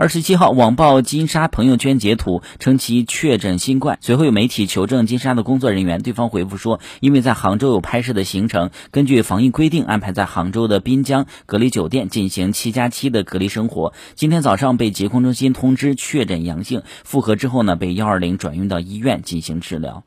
二十七号网曝金沙朋友圈截图，称其确诊新冠。随后有媒体求证金沙的工作人员，对方回复说因为在杭州有拍摄的行程，根据防疫规定安排在杭州的滨江隔离酒店进行七加七的隔离生活。今天早上被疾控中心通知确诊阳性，复核之后呢被幺二零转运到医院进行治疗。